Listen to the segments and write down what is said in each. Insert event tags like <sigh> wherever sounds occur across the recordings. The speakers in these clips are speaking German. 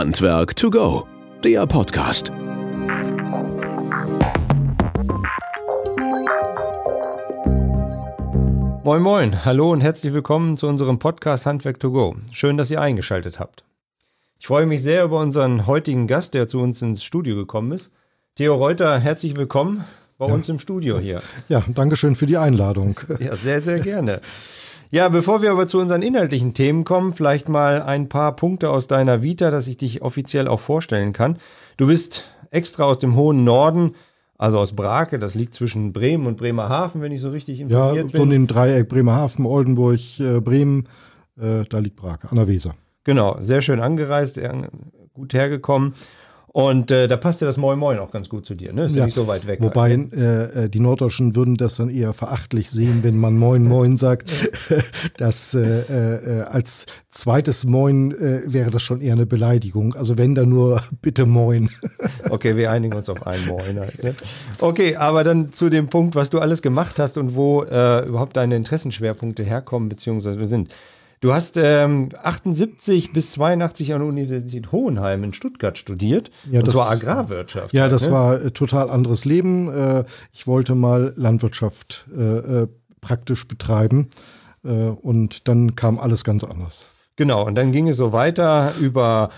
Handwerk to go, der Podcast. Moin Moin, hallo und herzlich willkommen zu unserem Podcast Handwerk to go. Schön, dass ihr eingeschaltet habt. Ich freue mich sehr über unseren heutigen Gast, der zu uns ins Studio gekommen ist. Theo Reuter, herzlich willkommen bei ja. uns im Studio hier. Ja, danke schön für die Einladung. Ja, sehr, sehr <laughs> gerne. Ja, bevor wir aber zu unseren inhaltlichen Themen kommen, vielleicht mal ein paar Punkte aus deiner Vita, dass ich dich offiziell auch vorstellen kann. Du bist extra aus dem hohen Norden, also aus Brake, das liegt zwischen Bremen und Bremerhaven, wenn ich so richtig informiert ja, bin. Ja, so in dem Dreieck Bremerhaven, Oldenburg, äh, Bremen, äh, da liegt Brake, an der Weser. Genau, sehr schön angereist, gut hergekommen. Und äh, da passt ja das Moin Moin auch ganz gut zu dir, ne? Ist ja, nicht so weit weg. Wobei äh, äh, die Norddeutschen würden das dann eher verachtlich sehen, wenn man Moin Moin sagt. <laughs> das äh, äh, als zweites Moin äh, wäre das schon eher eine Beleidigung. Also wenn dann nur <laughs> bitte Moin. <laughs> okay, wir einigen uns auf ein Moin. Halt, ne? Okay, aber dann zu dem Punkt, was du alles gemacht hast und wo äh, überhaupt deine Interessenschwerpunkte herkommen bzw. sind. Du hast ähm, 78 bis 82 an der Universität Hohenheim in Stuttgart studiert. Ja, und das, zwar Agrarwirtschaft. Ja, das ne? war äh, total anderes Leben. Äh, ich wollte mal Landwirtschaft äh, praktisch betreiben. Und dann kam alles ganz anders. Genau, und dann ging es so weiter über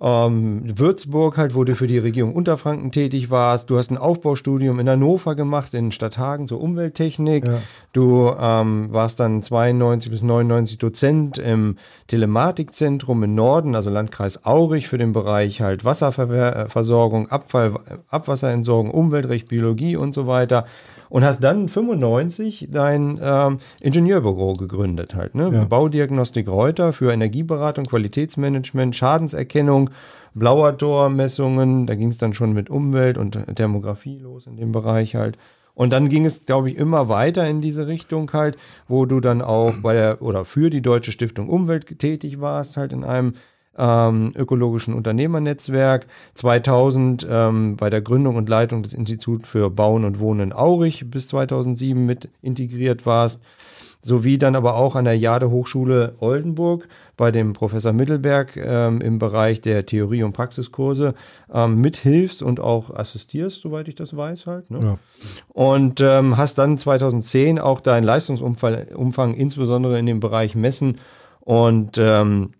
ähm, Würzburg halt, wo du für die Regierung Unterfranken tätig warst. Du hast ein Aufbaustudium in Hannover gemacht, in Stadthagen zur Umwelttechnik. Ja. Du ähm, warst dann 92 bis 99 Dozent im Telematikzentrum im Norden, also Landkreis Aurich für den Bereich halt Wasserversorgung, Abfall, Abwasserentsorgung, Umweltrecht, Biologie und so weiter und hast dann 95 dein ähm, Ingenieurbüro gegründet halt, ne? Ja. Baudiagnostik Reuter für Energieberatung, Qualitätsmanagement, Schadenserkennung, Blauer-Tor-Messungen, da ging es dann schon mit Umwelt und Thermografie los in dem Bereich halt. Und dann ging es, glaube ich, immer weiter in diese Richtung halt, wo du dann auch bei der oder für die Deutsche Stiftung Umwelt tätig warst, halt in einem ähm, ökologischen Unternehmernetzwerk. 2000 ähm, bei der Gründung und Leitung des Instituts für Bauen und Wohnen in Aurich bis 2007 mit integriert warst. Sowie dann aber auch an der Jade Hochschule Oldenburg bei dem Professor Mittelberg ähm, im Bereich der Theorie- und Praxiskurse ähm, mithilfst und auch assistierst, soweit ich das weiß halt. Ne? Ja. Und ähm, hast dann 2010 auch deinen Leistungsumfang Umfang, insbesondere in dem Bereich Messen und ähm,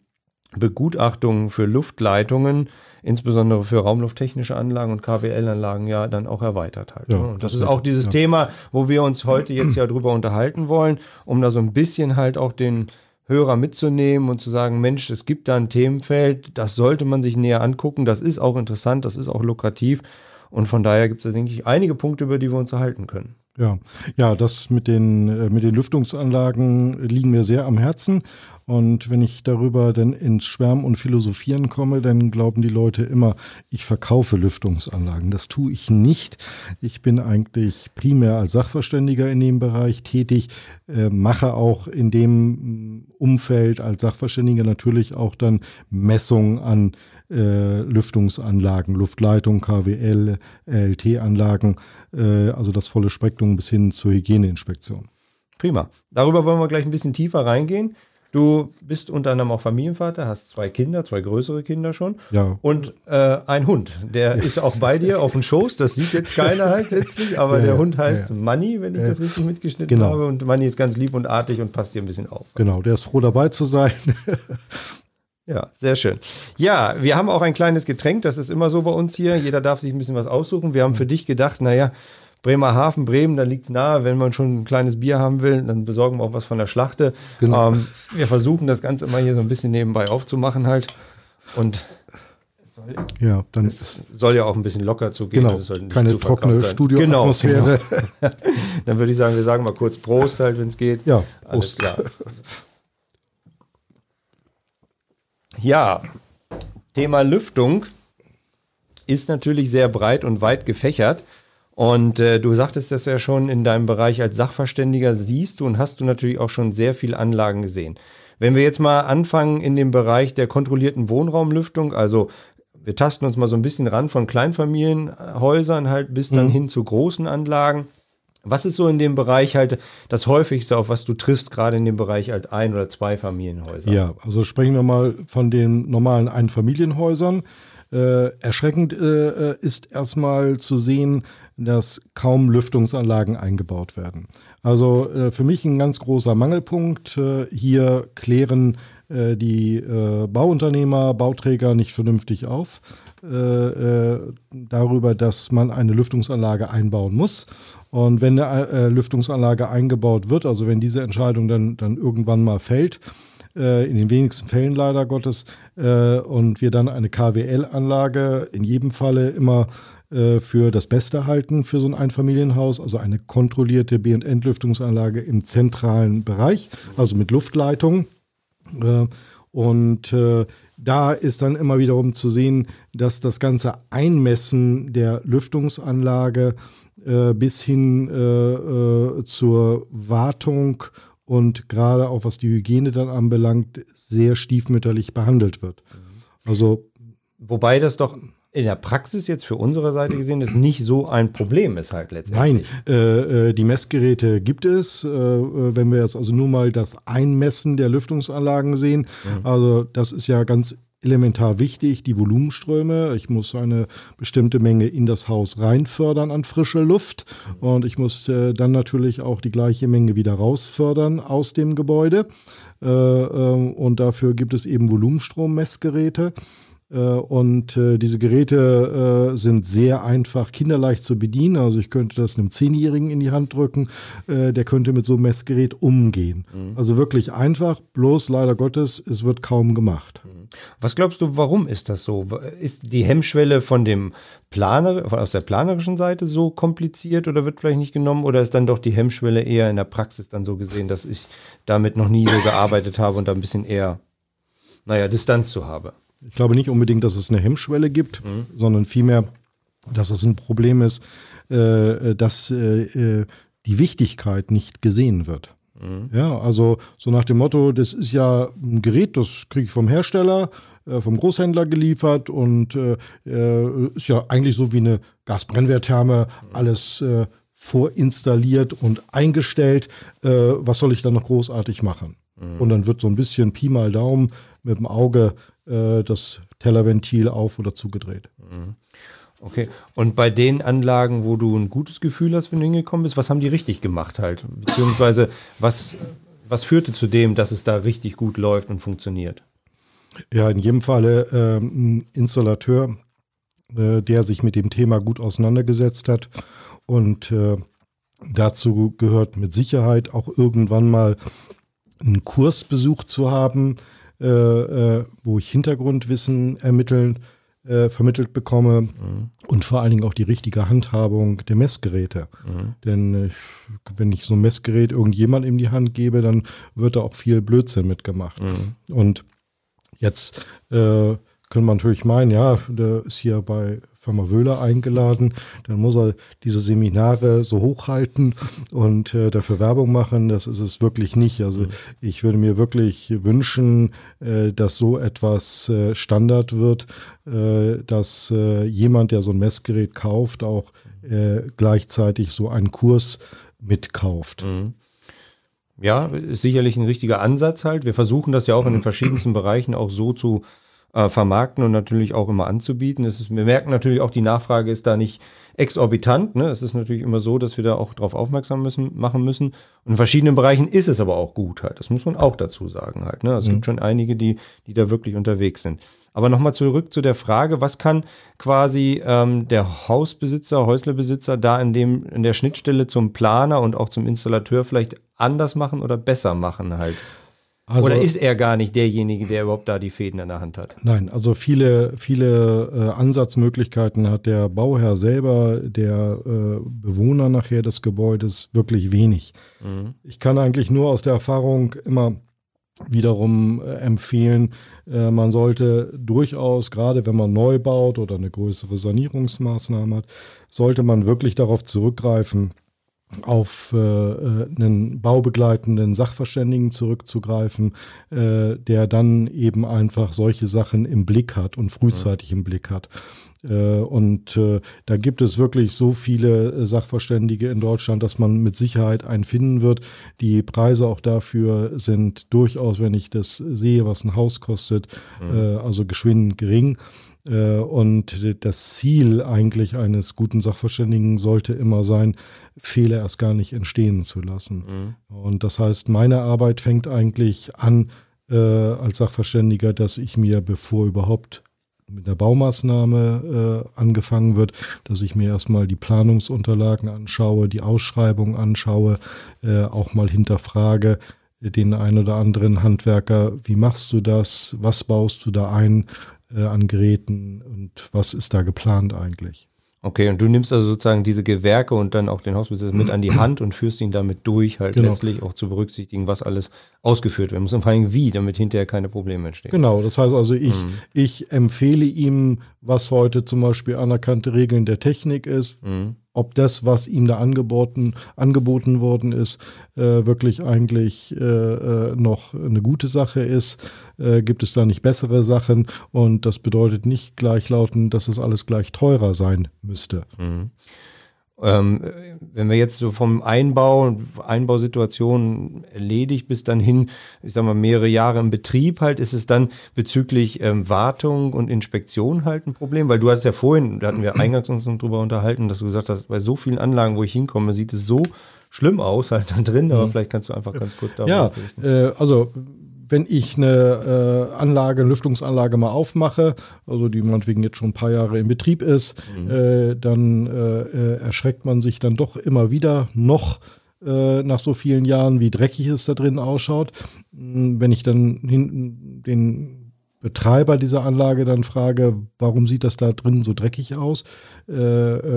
Begutachtungen für Luftleitungen, insbesondere für raumlufttechnische Anlagen und KWL-Anlagen ja dann auch erweitert halt. Ja, ne? und das, das ist auch dieses ja. Thema, wo wir uns heute jetzt ja drüber unterhalten wollen, um da so ein bisschen halt auch den Hörer mitzunehmen und zu sagen, Mensch, es gibt da ein Themenfeld, das sollte man sich näher angucken, das ist auch interessant, das ist auch lukrativ und von daher gibt es da, denke ich, einige Punkte, über die wir uns erhalten können. Ja, ja, das mit den, äh, mit den Lüftungsanlagen liegen mir sehr am Herzen. Und wenn ich darüber dann ins Schwärmen und Philosophieren komme, dann glauben die Leute immer, ich verkaufe Lüftungsanlagen. Das tue ich nicht. Ich bin eigentlich primär als Sachverständiger in dem Bereich tätig, äh, mache auch in dem mm, Umfeld als Sachverständiger natürlich auch dann Messungen an äh, Lüftungsanlagen, Luftleitung, KWL, LT-Anlagen, äh, also das volle Spektrum bis hin zur Hygieneinspektion. Prima. Darüber wollen wir gleich ein bisschen tiefer reingehen. Du bist unter anderem auch Familienvater, hast zwei Kinder, zwei größere Kinder schon. Ja. Und äh, ein Hund. Der <laughs> ist auch bei dir auf dem Schoß. Das sieht jetzt keiner halt letztlich, aber ja, der Hund heißt ja. Manni, wenn ich das richtig mitgeschnitten genau. habe. Und Manni ist ganz lieb und artig und passt dir ein bisschen auf. Genau, der ist froh dabei zu sein. <laughs> Ja, sehr schön. Ja, wir haben auch ein kleines Getränk, das ist immer so bei uns hier. Jeder darf sich ein bisschen was aussuchen. Wir haben für dich gedacht, naja, Bremerhaven, Bremen, da liegt es nahe. Wenn man schon ein kleines Bier haben will, dann besorgen wir auch was von der Schlachte. Genau. Ähm, wir versuchen das Ganze immer hier so ein bisschen nebenbei aufzumachen halt. Und soll, ja, dann es soll ja auch ein bisschen locker zugehen. Genau, keine zu trockene Studioatmosphäre. Genau, genau. <laughs> <laughs> dann würde ich sagen, wir sagen mal kurz Prost halt, wenn es geht. Ja, Prost. Alles klar. <laughs> Ja, Thema Lüftung ist natürlich sehr breit und weit gefächert. Und äh, du sagtest das ja schon in deinem Bereich als Sachverständiger, siehst du und hast du natürlich auch schon sehr viele Anlagen gesehen. Wenn wir jetzt mal anfangen in dem Bereich der kontrollierten Wohnraumlüftung, also wir tasten uns mal so ein bisschen ran von Kleinfamilienhäusern halt bis dann mhm. hin zu großen Anlagen. Was ist so in dem Bereich halt das häufigste, auf was du triffst, gerade in dem Bereich halt ein- oder zwei Familienhäuser? Ja, also sprechen wir mal von den normalen Einfamilienhäusern. Äh, erschreckend äh, ist erstmal zu sehen, dass kaum Lüftungsanlagen eingebaut werden. Also äh, für mich ein ganz großer Mangelpunkt. Äh, hier klären äh, die äh, Bauunternehmer, Bauträger nicht vernünftig auf darüber, dass man eine Lüftungsanlage einbauen muss. Und wenn eine Lüftungsanlage eingebaut wird, also wenn diese Entscheidung dann, dann irgendwann mal fällt, äh, in den wenigsten Fällen leider Gottes, äh, und wir dann eine KWL-Anlage in jedem Falle immer äh, für das Beste halten für so ein Einfamilienhaus, also eine kontrollierte B- und Entlüftungsanlage im zentralen Bereich, also mit Luftleitung. Und da ist dann immer wiederum zu sehen, dass das ganze Einmessen der Lüftungsanlage äh, bis hin äh, äh, zur Wartung und gerade auch was die Hygiene dann anbelangt, sehr stiefmütterlich behandelt wird. Also Wobei das doch in der Praxis jetzt für unsere Seite gesehen ist nicht so ein Problem ist halt letztendlich. Nein, äh, äh, die Messgeräte gibt es. Äh, wenn wir jetzt also nur mal das Einmessen der Lüftungsanlagen sehen, mhm. also das ist ja ganz elementar wichtig, die Volumenströme. Ich muss eine bestimmte Menge in das Haus reinfördern an frische Luft und ich muss äh, dann natürlich auch die gleiche Menge wieder rausfördern aus dem Gebäude. Äh, äh, und dafür gibt es eben Volumenstrommessgeräte. Äh, und äh, diese Geräte äh, sind sehr einfach, kinderleicht zu bedienen. Also ich könnte das einem Zehnjährigen in die Hand drücken, der könnte mit so einem Messgerät umgehen. Mhm. Also wirklich einfach, bloß leider Gottes, es wird kaum gemacht. Mhm. Was glaubst du, warum ist das so? Ist die Hemmschwelle von dem Planer, aus der planerischen Seite so kompliziert oder wird vielleicht nicht genommen? Oder ist dann doch die Hemmschwelle eher in der Praxis dann so gesehen, dass ich damit noch nie so gearbeitet habe und da ein bisschen eher, naja, Distanz zu habe? Ich glaube nicht unbedingt, dass es eine Hemmschwelle gibt, mhm. sondern vielmehr, dass es ein Problem ist, äh, dass äh, äh, die Wichtigkeit nicht gesehen wird. Mhm. Ja, also so nach dem Motto, das ist ja ein Gerät, das kriege ich vom Hersteller, äh, vom Großhändler geliefert und äh, äh, ist ja eigentlich so wie eine Gasbrennwerttherme, mhm. alles vorinstalliert und eingestellt. was soll ich dann noch großartig machen? Mhm. Und dann wird so ein bisschen Pi mal Daumen mit dem Auge äh, das Tellerventil auf oder zugedreht. Mhm. Okay, und bei den Anlagen, wo du ein gutes Gefühl hast, wenn du hingekommen bist, was haben die richtig gemacht halt? Beziehungsweise was, was führte zu dem, dass es da richtig gut läuft und funktioniert? Ja, in jedem Falle äh, ein Installateur, äh, der sich mit dem Thema gut auseinandergesetzt hat. Und äh, dazu gehört mit Sicherheit auch irgendwann mal einen Kursbesuch zu haben, äh, äh, wo ich Hintergrundwissen ermitteln, äh, vermittelt bekomme mhm. und vor allen Dingen auch die richtige Handhabung der Messgeräte. Mhm. Denn wenn ich so ein Messgerät irgendjemand in die Hand gebe, dann wird da auch viel Blödsinn mitgemacht. Mhm. Und jetzt äh, können man natürlich meinen, ja, der ist hier bei Firma Wöhler eingeladen, dann muss er diese Seminare so hochhalten und äh, dafür Werbung machen. Das ist es wirklich nicht. Also mhm. ich würde mir wirklich wünschen, äh, dass so etwas äh, Standard wird, äh, dass äh, jemand, der so ein Messgerät kauft, auch äh, gleichzeitig so einen Kurs mitkauft. Mhm. Ja, ist sicherlich ein richtiger Ansatz halt. Wir versuchen das ja auch in den verschiedensten Bereichen auch so zu äh, vermarkten und natürlich auch immer anzubieten. Ist, wir merken natürlich auch, die Nachfrage ist da nicht exorbitant. Ne? Es ist natürlich immer so, dass wir da auch drauf aufmerksam müssen, machen müssen. Und in verschiedenen Bereichen ist es aber auch gut halt. Das muss man auch dazu sagen halt. Ne? Es mhm. gibt schon einige, die, die da wirklich unterwegs sind. Aber nochmal zurück zu der Frage, was kann quasi ähm, der Hausbesitzer, Häuslebesitzer da in, dem, in der Schnittstelle zum Planer und auch zum Installateur vielleicht anders machen oder besser machen halt? Also, Oder ist er gar nicht derjenige, der überhaupt da die Fäden in der Hand hat? Nein, also viele, viele äh, Ansatzmöglichkeiten hat der Bauherr selber, der äh, Bewohner nachher des Gebäudes wirklich wenig. Mhm. Ich kann eigentlich nur aus der Erfahrung immer wiederum äh, empfehlen, äh, man sollte durchaus, gerade wenn man neu baut oder eine größere Sanierungsmaßnahme hat, sollte man wirklich darauf zurückgreifen, auf äh, äh, einen baubegleitenden Sachverständigen zurückzugreifen, äh, der dann eben einfach solche Sachen im Blick hat und frühzeitig im Blick hat. Äh, und äh, da gibt es wirklich so viele äh, Sachverständige in Deutschland, dass man mit Sicherheit einen finden wird. Die Preise auch dafür sind durchaus, wenn ich das sehe, was ein Haus kostet, mhm. also geschwind gering. Und das Ziel eigentlich eines guten Sachverständigen sollte immer sein, Fehler erst gar nicht entstehen zu lassen. Mhm. Und das heißt, meine Arbeit fängt eigentlich an äh, als Sachverständiger, dass ich mir, bevor überhaupt mit der Baumaßnahme äh, angefangen wird, dass ich mir erstmal die Planungsunterlagen anschaue, die Ausschreibung anschaue, äh, auch mal hinterfrage den einen oder anderen Handwerker, wie machst du das, was baust du da ein äh, an Geräten und was ist da geplant eigentlich? Okay, und du nimmst also sozusagen diese Gewerke und dann auch den Hausbesitzer mit an die <clears throat> Hand und führst ihn damit durch, halt genau. letztlich auch zu berücksichtigen, was alles ausgeführt werden muss und vor allem wie, damit hinterher keine Probleme entstehen. Genau, das heißt also, ich, mhm. ich empfehle ihm, was heute zum Beispiel anerkannte Regeln der Technik ist, mhm ob das, was ihm da angeboten, angeboten worden ist, äh, wirklich eigentlich äh, äh, noch eine gute Sache ist. Äh, gibt es da nicht bessere Sachen? Und das bedeutet nicht gleichlautend, dass es alles gleich teurer sein müsste. Mhm. Ähm, wenn wir jetzt so vom Einbau, Einbausituation erledigt bis dann hin, ich sag mal, mehrere Jahre im Betrieb halt, ist es dann bezüglich ähm, Wartung und Inspektion halt ein Problem? Weil du hattest ja vorhin, da hatten wir <clears throat> eingangs uns noch drüber unterhalten, dass du gesagt hast, bei so vielen Anlagen, wo ich hinkomme, sieht es so schlimm aus halt da drin, aber mhm. vielleicht kannst du einfach ganz kurz darüber Ja, äh, also wenn ich eine äh, Anlage, eine Lüftungsanlage mal aufmache, also die meinetwegen jetzt schon ein paar Jahre in Betrieb ist, mhm. äh, dann äh, äh erschreckt man sich dann doch immer wieder noch äh, nach so vielen Jahren, wie dreckig es da drin ausschaut. Hm, wenn ich dann hinten den Betreiber dieser Anlage dann frage, warum sieht das da drin so dreckig aus? Äh,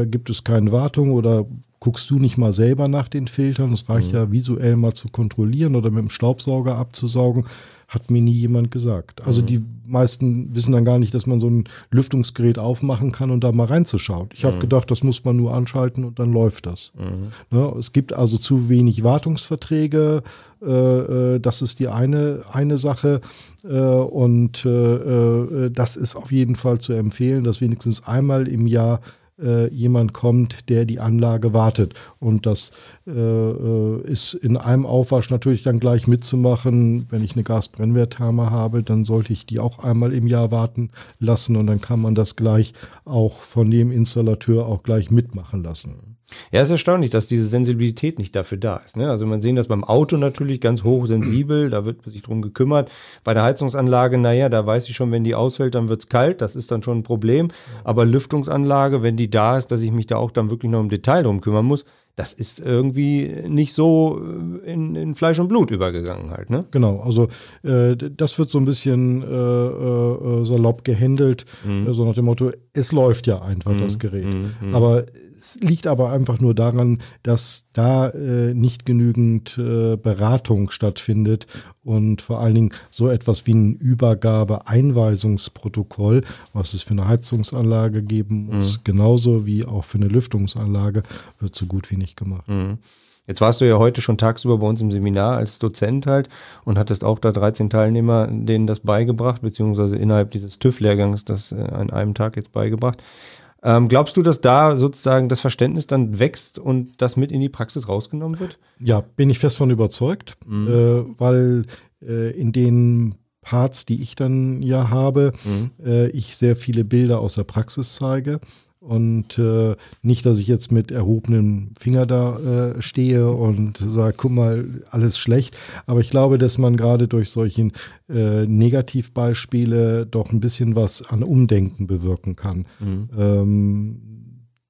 äh, gibt es keine Wartung oder guckst du nicht mal selber nach den Filtern? Es reicht mhm. ja visuell mal zu kontrollieren oder mit dem Staubsauger abzusaugen hat mir nie jemand gesagt. Also mhm. die meisten wissen dann gar nicht, dass man so ein Lüftungsgerät aufmachen kann und da mal reinzuschauen. Ich habe mhm. gedacht, das muss man nur anschalten und dann läuft das. Mhm. Ne? Es gibt also zu wenig Wartungsverträge. Äh, äh, das ist die eine, eine Sache. Äh, und äh, äh, das ist auf jeden Fall zu empfehlen, dass wenigstens einmal im Jahr äh, jemand kommt, der die Anlage wartet. Und das äh, äh, ist in einem Aufwasch natürlich dann gleich mitzumachen. Wenn ich eine Gasbrennwerttherme habe, dann sollte ich die auch einmal im Jahr warten lassen und dann kann man das gleich auch von dem Installateur auch gleich mitmachen lassen. Ja, es ist erstaunlich, dass diese Sensibilität nicht dafür da ist. Ne? Also man sehen das beim Auto natürlich ganz hochsensibel, da wird sich drum gekümmert. Bei der Heizungsanlage, naja, da weiß ich schon, wenn die ausfällt, dann wird's kalt, das ist dann schon ein Problem. Aber Lüftungsanlage, wenn die da ist, dass ich mich da auch dann wirklich noch im Detail drum kümmern muss, das ist irgendwie nicht so äh, in, in, Fleisch und Blut übergegangen halt, ne? Genau, also äh, das wird so ein bisschen äh, äh, salopp gehandelt, mhm. so nach dem Motto, es läuft ja einfach mhm. das Gerät. Mhm. mhm. Aber es liegt aber einfach nur daran, dass da äh, nicht genügend äh, Beratung stattfindet und vor allen Dingen so etwas wie ein Übergabe-Einweisungsprotokoll, was es für eine Heizungsanlage geben muss, mhm. genauso wie auch für eine Lüftungsanlage, wird so gut wie nicht gemacht. Mhm. Jetzt warst du ja heute schon tagsüber bei uns im Seminar als Dozent halt und hattest auch da 13 Teilnehmer, denen das beigebracht, beziehungsweise innerhalb dieses TÜV-Lehrgangs das äh, an einem Tag jetzt beigebracht. Ähm, glaubst du, dass da sozusagen das Verständnis dann wächst und das mit in die Praxis rausgenommen wird? Ja, bin ich fest von überzeugt, mhm. äh, weil äh, in den Parts, die ich dann ja habe, mhm. äh, ich sehr viele Bilder aus der Praxis zeige und äh, nicht, dass ich jetzt mit erhobenem Finger da äh, stehe und sage, guck mal, alles schlecht. Aber ich glaube, dass man gerade durch solchen äh, Negativbeispiele doch ein bisschen was an Umdenken bewirken kann. Mhm. Ähm,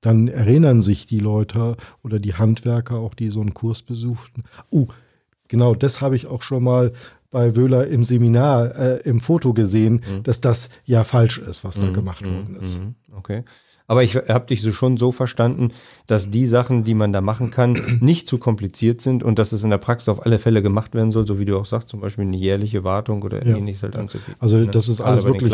dann erinnern sich die Leute oder die Handwerker auch, die so einen Kurs besuchten. Oh, genau, das habe ich auch schon mal bei Wöhler im Seminar äh, im Foto gesehen, mhm. dass das ja falsch ist, was mhm. da gemacht worden ist. Mhm. Okay. Aber ich habe dich so schon so verstanden, dass die Sachen, die man da machen kann, <clears throat> nicht zu kompliziert sind und dass es in der Praxis auf alle Fälle gemacht werden soll, so wie du auch sagst, zum Beispiel eine jährliche Wartung oder ja. ähnliches halt anzubieten. Also ne? das ist alles wirklich,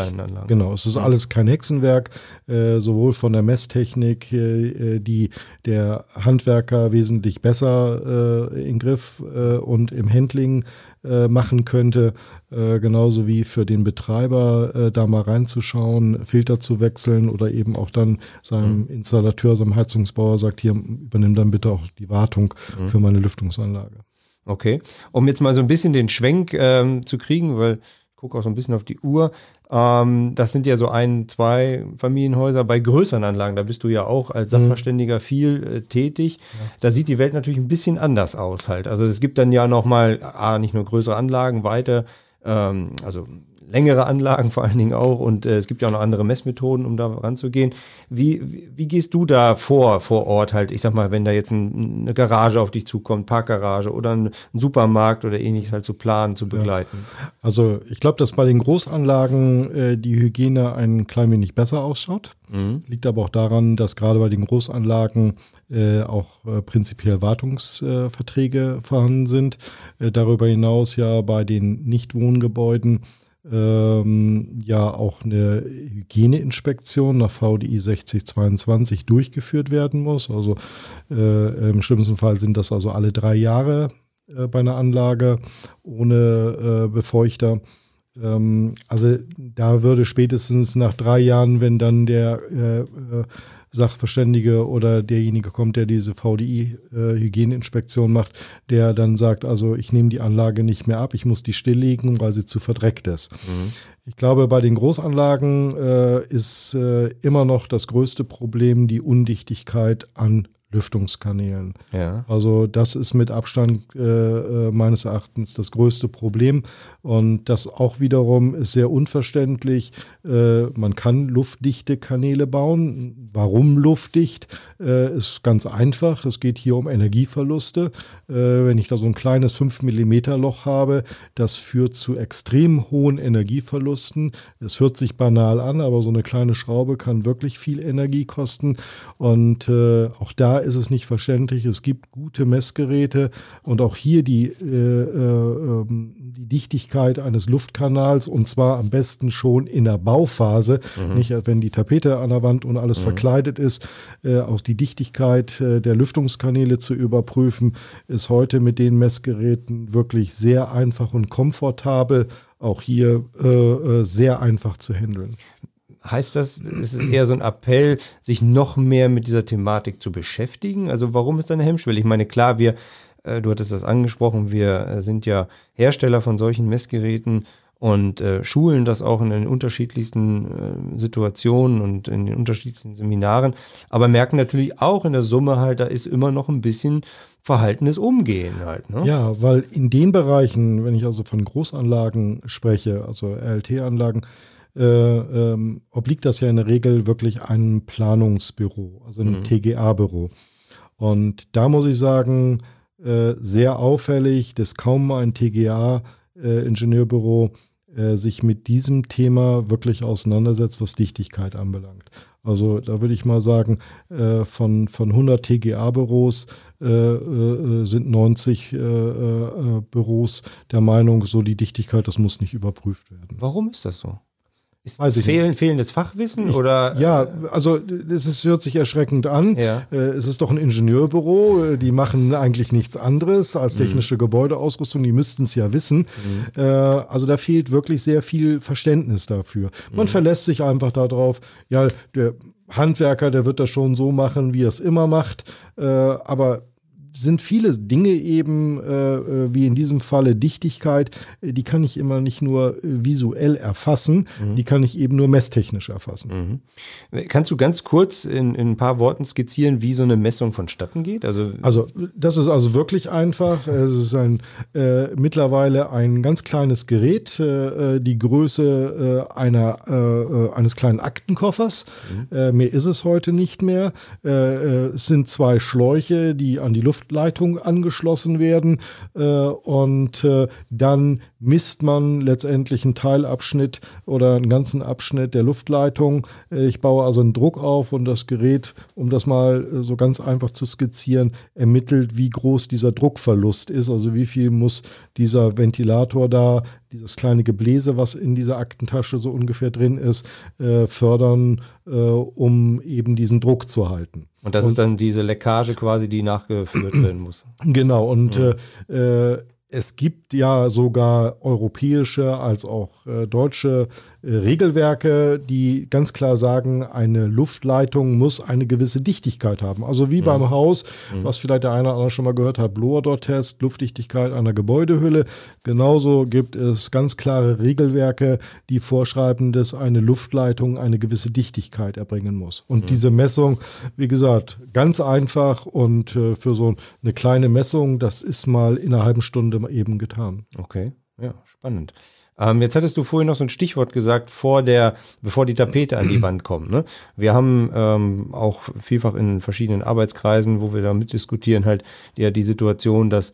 genau, es ist alles kein Hexenwerk, äh, sowohl von der Messtechnik, äh, die der Handwerker wesentlich besser äh, in Griff äh, und im Handling äh, machen könnte, äh, genauso wie für den Betreiber äh, da mal reinzuschauen, Filter zu wechseln oder eben auch dann seinem mhm. Installateur, seinem Heizungsbauer sagt, hier übernimm dann bitte auch die Wartung mhm. für meine Lüftungsanlage. Okay, um jetzt mal so ein bisschen den Schwenk ähm, zu kriegen, weil gucke auch so ein bisschen auf die Uhr. Ähm, das sind ja so ein, zwei Familienhäuser bei größeren Anlagen. Da bist du ja auch als mhm. Sachverständiger viel äh, tätig. Ja. Da sieht die Welt natürlich ein bisschen anders aus halt. Also es gibt dann ja noch mal, ah, nicht nur größere Anlagen, weiter, ähm, also längere Anlagen vor allen Dingen auch und äh, es gibt ja auch noch andere Messmethoden, um da ranzugehen. Wie, wie, wie, gehst du da vor, vor Ort halt? Ich sag mal, wenn da jetzt ein, eine Garage auf dich zukommt, Parkgarage oder ein, ein, Supermarkt oder ähnliches halt zu planen, zu begleiten? Ja. Also ich glaube, dass bei den Großanlagen äh, die Hygiene ein klein wenig besser ausschaut. Mhm. Liegt aber auch daran, dass gerade bei den Großanlagen äh, auch äh, prinzipiell Wartungsverträge vorhanden sind. Äh, darüber hinaus ja bei den Nichtwohngebäuden ähm, ja auch eine Hygieneinspektion nach VDI 6022 durchgeführt werden muss. Also äh, im schlimmsten Fall sind das also alle drei Jahre äh, bei einer Anlage ohne äh, Befeuchter. Ähm, also da würde spätestens nach drei Jahren, wenn dann der äh, äh, Sachverständige oder derjenige kommt, der diese VDI-Hygieneinspektion äh, macht, der dann sagt, also ich nehme die Anlage nicht mehr ab, ich muss die stilllegen, weil sie zu verdreckt ist. Mhm. Ich glaube, bei den Großanlagen äh, ist äh, immer noch das größte Problem die Undichtigkeit an Lüftungskanälen. Ja. Also das ist mit Abstand äh, äh, meines Erachtens das größte Problem. Und das auch wiederum ist sehr unverständlich. Äh, man kann luftdichte Kanäle bauen. Warum luftdicht? Äh, ist ganz einfach. Es geht hier um Energieverluste. Äh, wenn ich da so ein kleines 5 mm Loch habe, das führt zu extrem hohen Energieverlusten. Es hört sich banal an, aber so eine kleine Schraube kann wirklich viel Energie kosten. Und äh, auch da ist es nicht verständlich. Es gibt gute Messgeräte und auch hier die, äh, äh, die Dichtigkeit eines Luftkanals und zwar am besten schon in der Bauphase, mhm. nicht wenn die Tapete an der Wand und alles mhm. verkleidet ist. Äh, auch die Dichtigkeit äh, der Lüftungskanäle zu überprüfen, ist heute mit den Messgeräten wirklich sehr einfach und komfortabel. Auch hier äh, äh, sehr einfach zu handeln. Heißt das, ist es eher so ein Appell, sich noch mehr mit dieser Thematik zu beschäftigen? Also warum ist da eine Hemmschwelle? Ich meine, klar, wir, äh, du hattest das angesprochen, wir äh, sind ja Hersteller von solchen Messgeräten und äh, schulen das auch in den unterschiedlichsten äh, Situationen und in den unterschiedlichsten Seminaren, aber merken natürlich auch in der Summe halt, da ist immer noch ein bisschen verhaltenes Umgehen halt. Ne? Ja, weil in den Bereichen, wenn ich also von Großanlagen spreche, also RLT-Anlagen, äh, ähm, obliegt das ja in der Regel wirklich einem Planungsbüro, also einem mhm. TGA-Büro. Und da muss ich sagen, äh, sehr auffällig, dass kaum ein TGA-Ingenieurbüro äh, sich mit diesem Thema wirklich auseinandersetzt, was Dichtigkeit anbelangt. Also da würde ich mal sagen, äh, von, von 100 TGA-Büros äh, äh, sind 90 äh, äh, Büros der Meinung, so die Dichtigkeit, das muss nicht überprüft werden. Warum ist das so? Ist Weiß fehlen, fehlendes Fachwissen ich, oder? Ja, also es ist, hört sich erschreckend an. Ja. Äh, es ist doch ein Ingenieurbüro, äh, die machen eigentlich nichts anderes als mhm. technische mhm. Gebäudeausrüstung, die müssten es ja wissen. Mhm. Äh, also da fehlt wirklich sehr viel Verständnis dafür. Man mhm. verlässt sich einfach darauf, ja, der Handwerker, der wird das schon so machen, wie er es immer macht. aber sind viele Dinge eben, äh, äh, wie in diesem Falle Dichtigkeit, äh, die kann ich immer nicht nur äh, visuell erfassen, mhm. die kann ich eben nur messtechnisch erfassen. Mhm. Kannst du ganz kurz in, in, ein paar Worten skizzieren, wie so eine Messung vonstatten geht? Also, also das ist also wirklich einfach. Es ist ein äh, mittlerweile ein ganz kleines Gerät, äh, die Größe einer, eines kleinen Aktenkoffers. Mhm. mehr ist es heute nicht mehr. es sind zwei Schläuche, die an die Luft Luftleitung angeschlossen werden äh, und äh, dann misst man letztendlich einen Teilabschnitt oder einen ganzen Abschnitt der Luftleitung. Äh, ich baue also einen Druck auf und das Gerät, um das mal so ganz einfach zu skizzieren, ermittelt, wie groß dieser Druckverlust ist, also wie viel muss dieser Ventilator da, dieses kleine Gebläse, was in dieser Aktentasche so ungefähr drin ist, fördern, um eben diesen Druck zu halten. Und das und, ist dann diese Leckage quasi, die nachgeführt werden muss. Genau, und mhm. äh, es gibt ja sogar europäische als auch äh, deutsche äh, Regelwerke, die ganz klar sagen, eine Luftleitung muss eine gewisse Dichtigkeit haben. Also wie mhm. beim Haus, mhm. was vielleicht der eine oder andere schon mal gehört hat, Blower-Test, Luftdichtigkeit einer Gebäudehülle. Genauso gibt es ganz klare Regelwerke, die vorschreiben, dass eine Luftleitung eine gewisse Dichtigkeit erbringen muss. Und mhm. diese Messung, wie gesagt, ganz einfach und äh, für so eine kleine Messung, das ist mal in einer halben Stunde eben getan. Okay, ja, spannend. Ähm, jetzt hattest du vorhin noch so ein Stichwort gesagt, vor der, bevor die Tapete an die <clears throat> Wand kommt. Ne? Wir haben ähm, auch vielfach in verschiedenen Arbeitskreisen, wo wir da mitdiskutieren, halt ja die Situation, dass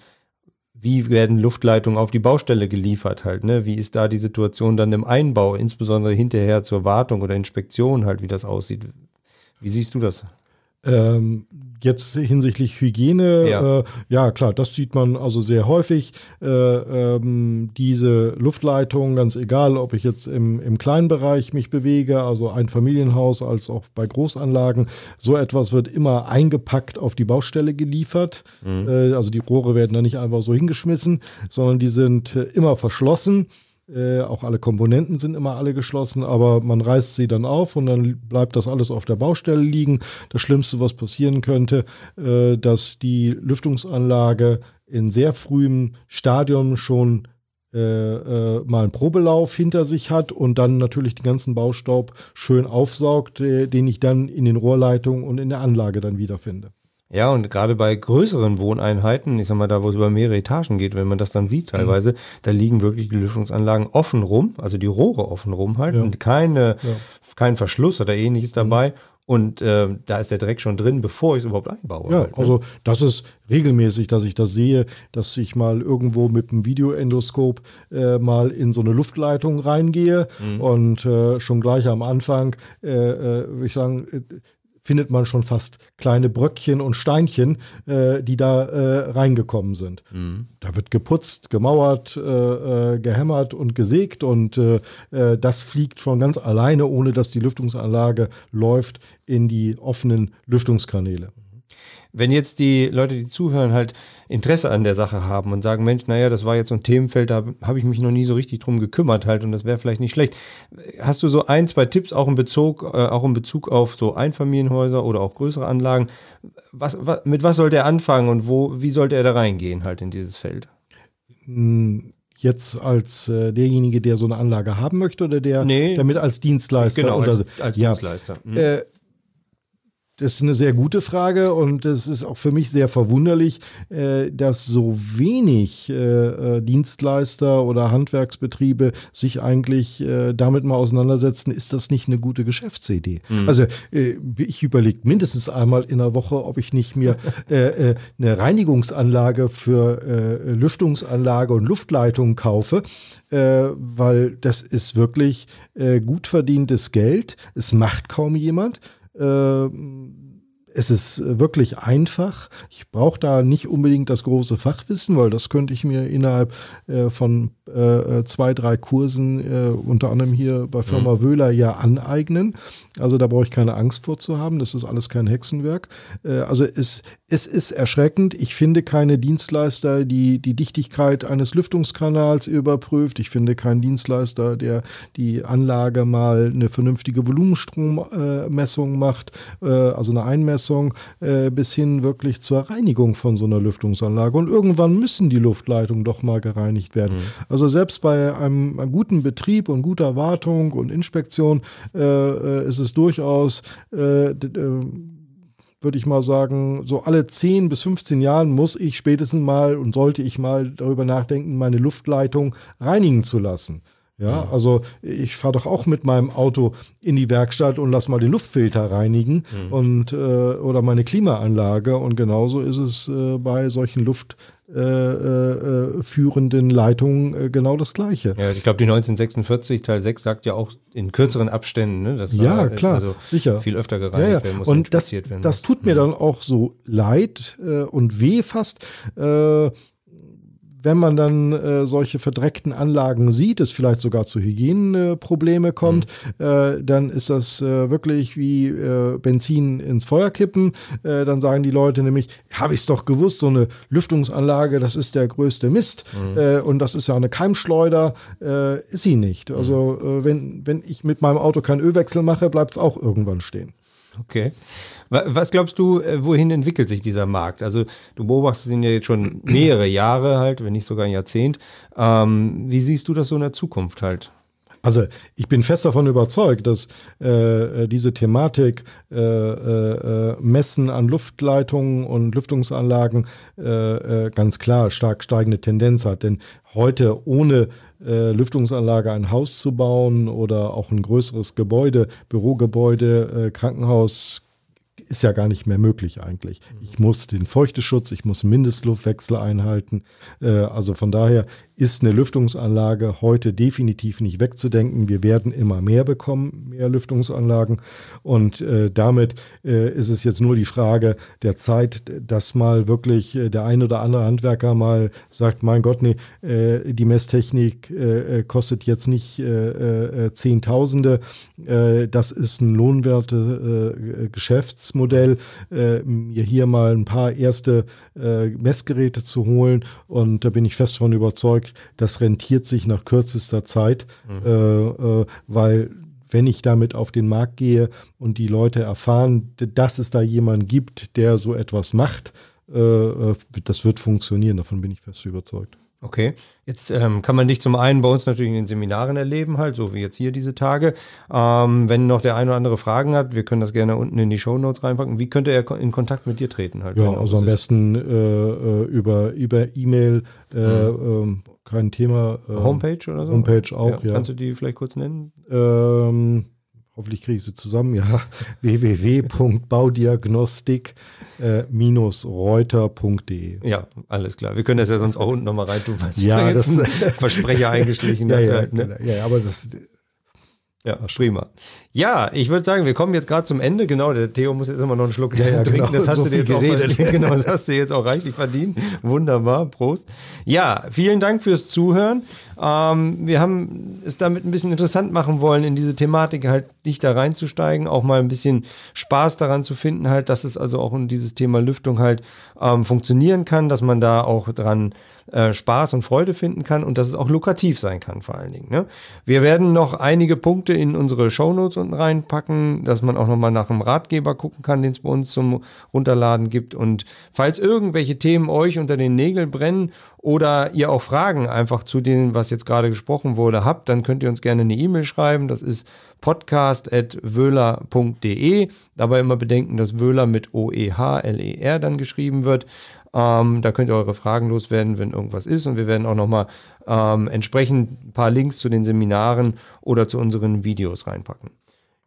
wie werden Luftleitungen auf die Baustelle geliefert halt, ne? Wie ist da die Situation dann im Einbau, insbesondere hinterher zur Wartung oder Inspektion halt, wie das aussieht? Wie siehst du das? Ähm, jetzt hinsichtlich Hygiene, ja. Äh, ja. klar, das sieht man also sehr häufig. Äh, ähm, diese Luftleitung, ganz egal, ob ich jetzt im, im kleinen Bereich mich bewege, also ein Familienhaus, als auch bei Großanlagen, so etwas wird immer eingepackt auf die Baustelle geliefert. Mhm. Äh, also die Rohre werden da nicht einfach so hingeschmissen, sondern die sind äh, immer verschlossen. Äh, auch alle Komponenten sind immer alle geschlossen, aber man reißt sie dann auf und dann bleibt das alles auf der Baustelle liegen. Das Schlimmste, was passieren könnte, äh, dass die Lüftungsanlage in sehr frühem Stadium schon äh, äh, mal einen Probelauf hinter sich hat und dann natürlich den ganzen Baustaub schön aufsaugt, äh, den ich dann in den Rohrleitungen und in der Anlage dann wiederfinde. Ja, und gerade bei größeren Wohneinheiten, ich sag mal, da wo es über mehrere Etagen geht, wenn man das dann sieht teilweise, mhm. da liegen wirklich die Lüftungsanlagen offen rum, also die Rohre offen rum halt ja. und keine, ja. kein Verschluss oder ähnliches dabei. Mhm. Und äh, da ist der Dreck schon drin, bevor ich es überhaupt einbaue. Ja, halt, ne? also das ist regelmäßig, dass ich das sehe, dass ich mal irgendwo mit einem Videoendoskop äh, mal in so eine Luftleitung reingehe mhm. und äh, schon gleich am Anfang, äh, äh, würde ich sagen, äh, findet man schon fast kleine Bröckchen und Steinchen, äh, die da äh, reingekommen sind. Mhm. Da wird geputzt, gemauert, äh, äh gehämmert und gesägt und äh, äh, das fliegt von ganz alleine, ohne dass die Lüftungsanlage läuft, in die offenen Lüftungskanäle. Wenn jetzt die Leute, die zuhören, halt Interesse an der Sache haben und sagen, Mensch, naja, das war jetzt so ein Themenfeld, da habe ich mich noch nie so richtig drum gekümmert halt und das wäre vielleicht nicht schlecht. Hast du so ein, zwei Tipps auch in Bezug, äh, auch in Bezug auf so Einfamilienhäuser oder auch größere Anlagen? Was, was, mit was sollte er anfangen und wo, wie sollte er da reingehen halt in dieses Feld? Hm jetzt als äh, derjenige, der so eine Anlage haben möchte oder der nee, damit als Dienstleister? Genau, als, als ja. Dienstleister. Mhm. Äh, das ist eine sehr gute Frage und es ist auch für mich sehr verwunderlich, äh, dass so wenig äh, äh, Dienstleister oder Handwerksbetriebe sich eigentlich damit mal auseinandersetzen, ist das nicht eine gute Geschäftsidee? Mhm. Also ich überlege mindestens einmal in der Woche, ob ich nicht mir eine Reinigungsanlage für Lüftungsanlage und Luftleitung kaufe, weil das ist wirklich gut verdientes Geld. Es macht kaum jemand. Äh, es ist wirklich einfach. Ich brauche da nicht unbedingt das große Fachwissen, weil das könnte ich mir innerhalb äh, von äh, zwei, drei Kursen, äh, unter anderem hier bei Firma mhm. Wöhler, ja aneignen. Also da brauche ich keine Angst vor zu haben. Das ist alles kein Hexenwerk. Äh, also es, es ist erschreckend. Ich finde keine Dienstleister, die die Dichtigkeit eines Lüftungskanals überprüft. Ich finde keinen Dienstleister, der die Anlage mal eine vernünftige Volumenstrommessung macht, äh, also eine Einmessung, äh, bis hin wirklich zur Reinigung von so einer Lüftungsanlage. Und irgendwann müssen die Luftleitungen doch mal gereinigt werden. Mhm. Also selbst bei einem, einem, guten Betrieb und guter Wartung und Inspektion äh, ist es durchaus, äh, äh, würde ich mal sagen, so alle 10 bis 15 Jahren muss ich spätestens mal und sollte ich mal darüber nachdenken, meine Luftleitung reinigen zu lassen. Ja, also ich fahre doch auch mit meinem Auto in die Werkstatt und lass mal den Luftfilter reinigen mhm. und äh, oder meine Klimaanlage. Und genauso ist es äh, bei solchen luftführenden äh, äh, Leitungen äh, genau das Gleiche. Ja, ich glaube, die 1946 Teil 6 sagt ja auch in kürzeren Abständen, ne? Das ja, klar, also sicher. Viel öfter gereinigt ja, ja. werden muss. Und das, werden. das tut mir mhm. dann auch so leid und weh fast wenn man dann äh, solche verdreckten Anlagen sieht, es vielleicht sogar zu Hygieneprobleme kommt, mhm. äh, dann ist das äh, wirklich wie äh, Benzin ins Feuer kippen. Äh, dann sagen die Leute nämlich, habe ich es doch gewusst, so eine Lüftungsanlage, das ist der größte Mist mhm. Äh, und das ist ja eine Keimschleuder, ist sie nicht. Also mhm. wenn, wenn ich mit meinem Auto keinen Ölwechsel mache, bleibt es auch irgendwann stehen. Okay. Was glaubst du, äh, wohin entwickelt sich dieser Markt? Also du beobachtest ihn ja jetzt schon mehrere Jahre halt, wenn nicht sogar ein Jahrzehnt. Ähm, wie siehst du das so in der Zukunft halt? Also ich bin fest davon überzeugt, dass äh, diese Thematik äh, äh, Messen an Luftleitungen und Lüftungsanlagen äh, äh, ganz klar stark steigende Tendenz hat. Denn heute ohne äh, Lüftungsanlage ein Haus zu bauen oder auch ein größeres Gebäude, Bürogebäude, Krankenhaus, ist ja gar nicht mehr möglich eigentlich. Ich muss den Feuchteschutz, ich muss Mindestluftwechsel einhalten. also von daher ist eine Lüftungsanlage heute definitiv nicht wegzudenken. Wir werden immer mehr bekommen, mehr Lüftungsanlagen. Und äh, damit äh, ist es jetzt nur die Frage der Zeit, dass mal wirklich äh, der ein oder andere Handwerker mal sagt, mein Gott, nee, äh, die Messtechnik äh, kostet jetzt nicht äh, Zehntausende. das ist ein lohnwerte Geschäftsmodell, mir hier mal ein paar erste Messgeräte zu holen. Und da bin ich fest davon überzeugt, das rentiert sich nach kürzester Zeit, mhm. äh, äh, weil wenn ich damit auf den Markt gehe und die Leute erfahren, dass es da jemanden gibt, der so etwas macht, äh, äh das wird funktionieren, davon bin ich fest überzeugt. Okay, jetzt ähm, kann man dich zum einen bei uns natürlich in den Seminaren erleben, halt, so wie jetzt hier diese Tage. Ähm, wenn noch der eine oder andere Fragen hat, wir können das gerne unten in die Show Notes reinpacken. Wie könnte er in Kontakt mit dir treten? Halt, ja, also am besten äh, äh über über E-Mail äh, mhm. Ähm, kein Thema. Äh, Homepage oder so? Homepage auch, ja. ja. Kannst du die vielleicht kurz nennen? Ähm, hoffentlich kriege ich sie zusammen, ja. <laughs> www.baudiagnostik-reuter.de. Ja, alles klar. Wir können das ja sonst auch unten nochmal reintun, weil ja, das Versprecher <laughs> eingeschlichen ja, ja, halt, ne? ja, aber das ja, prima. Ja, ich würde sagen, wir kommen jetzt gerade zum Ende. Genau, der Theo muss jetzt immer noch einen Schluck ja, ja, <laughs> trinken. Genau, das hast so du dir jetzt geredet. auch <laughs> genau, das hast du jetzt auch reichlich verdient. Wunderbar, Prost. Ja, vielen Dank fürs Zuhören. Ähm, wir haben es damit ein bisschen interessant machen wollen, in diese Thematik halt nicht da reinzusteigen, auch mal ein bisschen Spaß daran zu finden, halt, dass es also auch in dieses Thema Lüftung halt ähm, funktionieren kann, dass man da auch dran äh, Spaß und Freude finden kann und dass es auch lukrativ sein kann, vor allen Dingen. Ne? Wir werden noch einige Punkte in unsere Shownotes unten reinpacken, dass man auch nochmal nach einem Ratgeber gucken kann, den es bei uns zum Runterladen gibt. Und falls irgendwelche Themen euch unter den Nägeln brennen oder ihr auch Fragen einfach zu dem, was jetzt gerade gesprochen wurde, habt, dann könnt ihr uns gerne eine E-Mail schreiben. Das ist podcast.wöhler.de. Dabei immer bedenken, dass Wöhler mit O-E-H-L-E-R dann geschrieben wird. Ähm, da könnt ihr eure Fragen loswerden, wenn irgendwas ist. Und wir werden auch nochmal ähm, entsprechend ein paar Links zu den Seminaren oder zu unseren Videos reinpacken.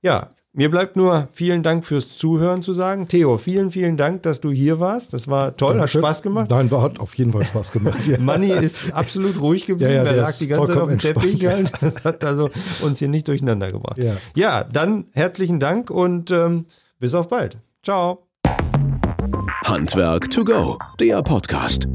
Ja, mir bleibt nur vielen Dank fürs Zuhören zu sagen. Theo, vielen, vielen Dank, dass du hier warst. Das war toll, hat Spaß gemacht. Nein, war, hat auf jeden Fall Spaß gemacht. Ja. <laughs> Manni ist absolut ruhig geblieben. Ja, ja, er lag die ganze Zeit auf dem Teppich. Halt. <laughs> <laughs> Das hat also uns hier nicht durcheinander gebracht. Ja, ja dann herzlichen Dank und ähm, bis auf bald. Ciao. Handwerk to go, der Podcast.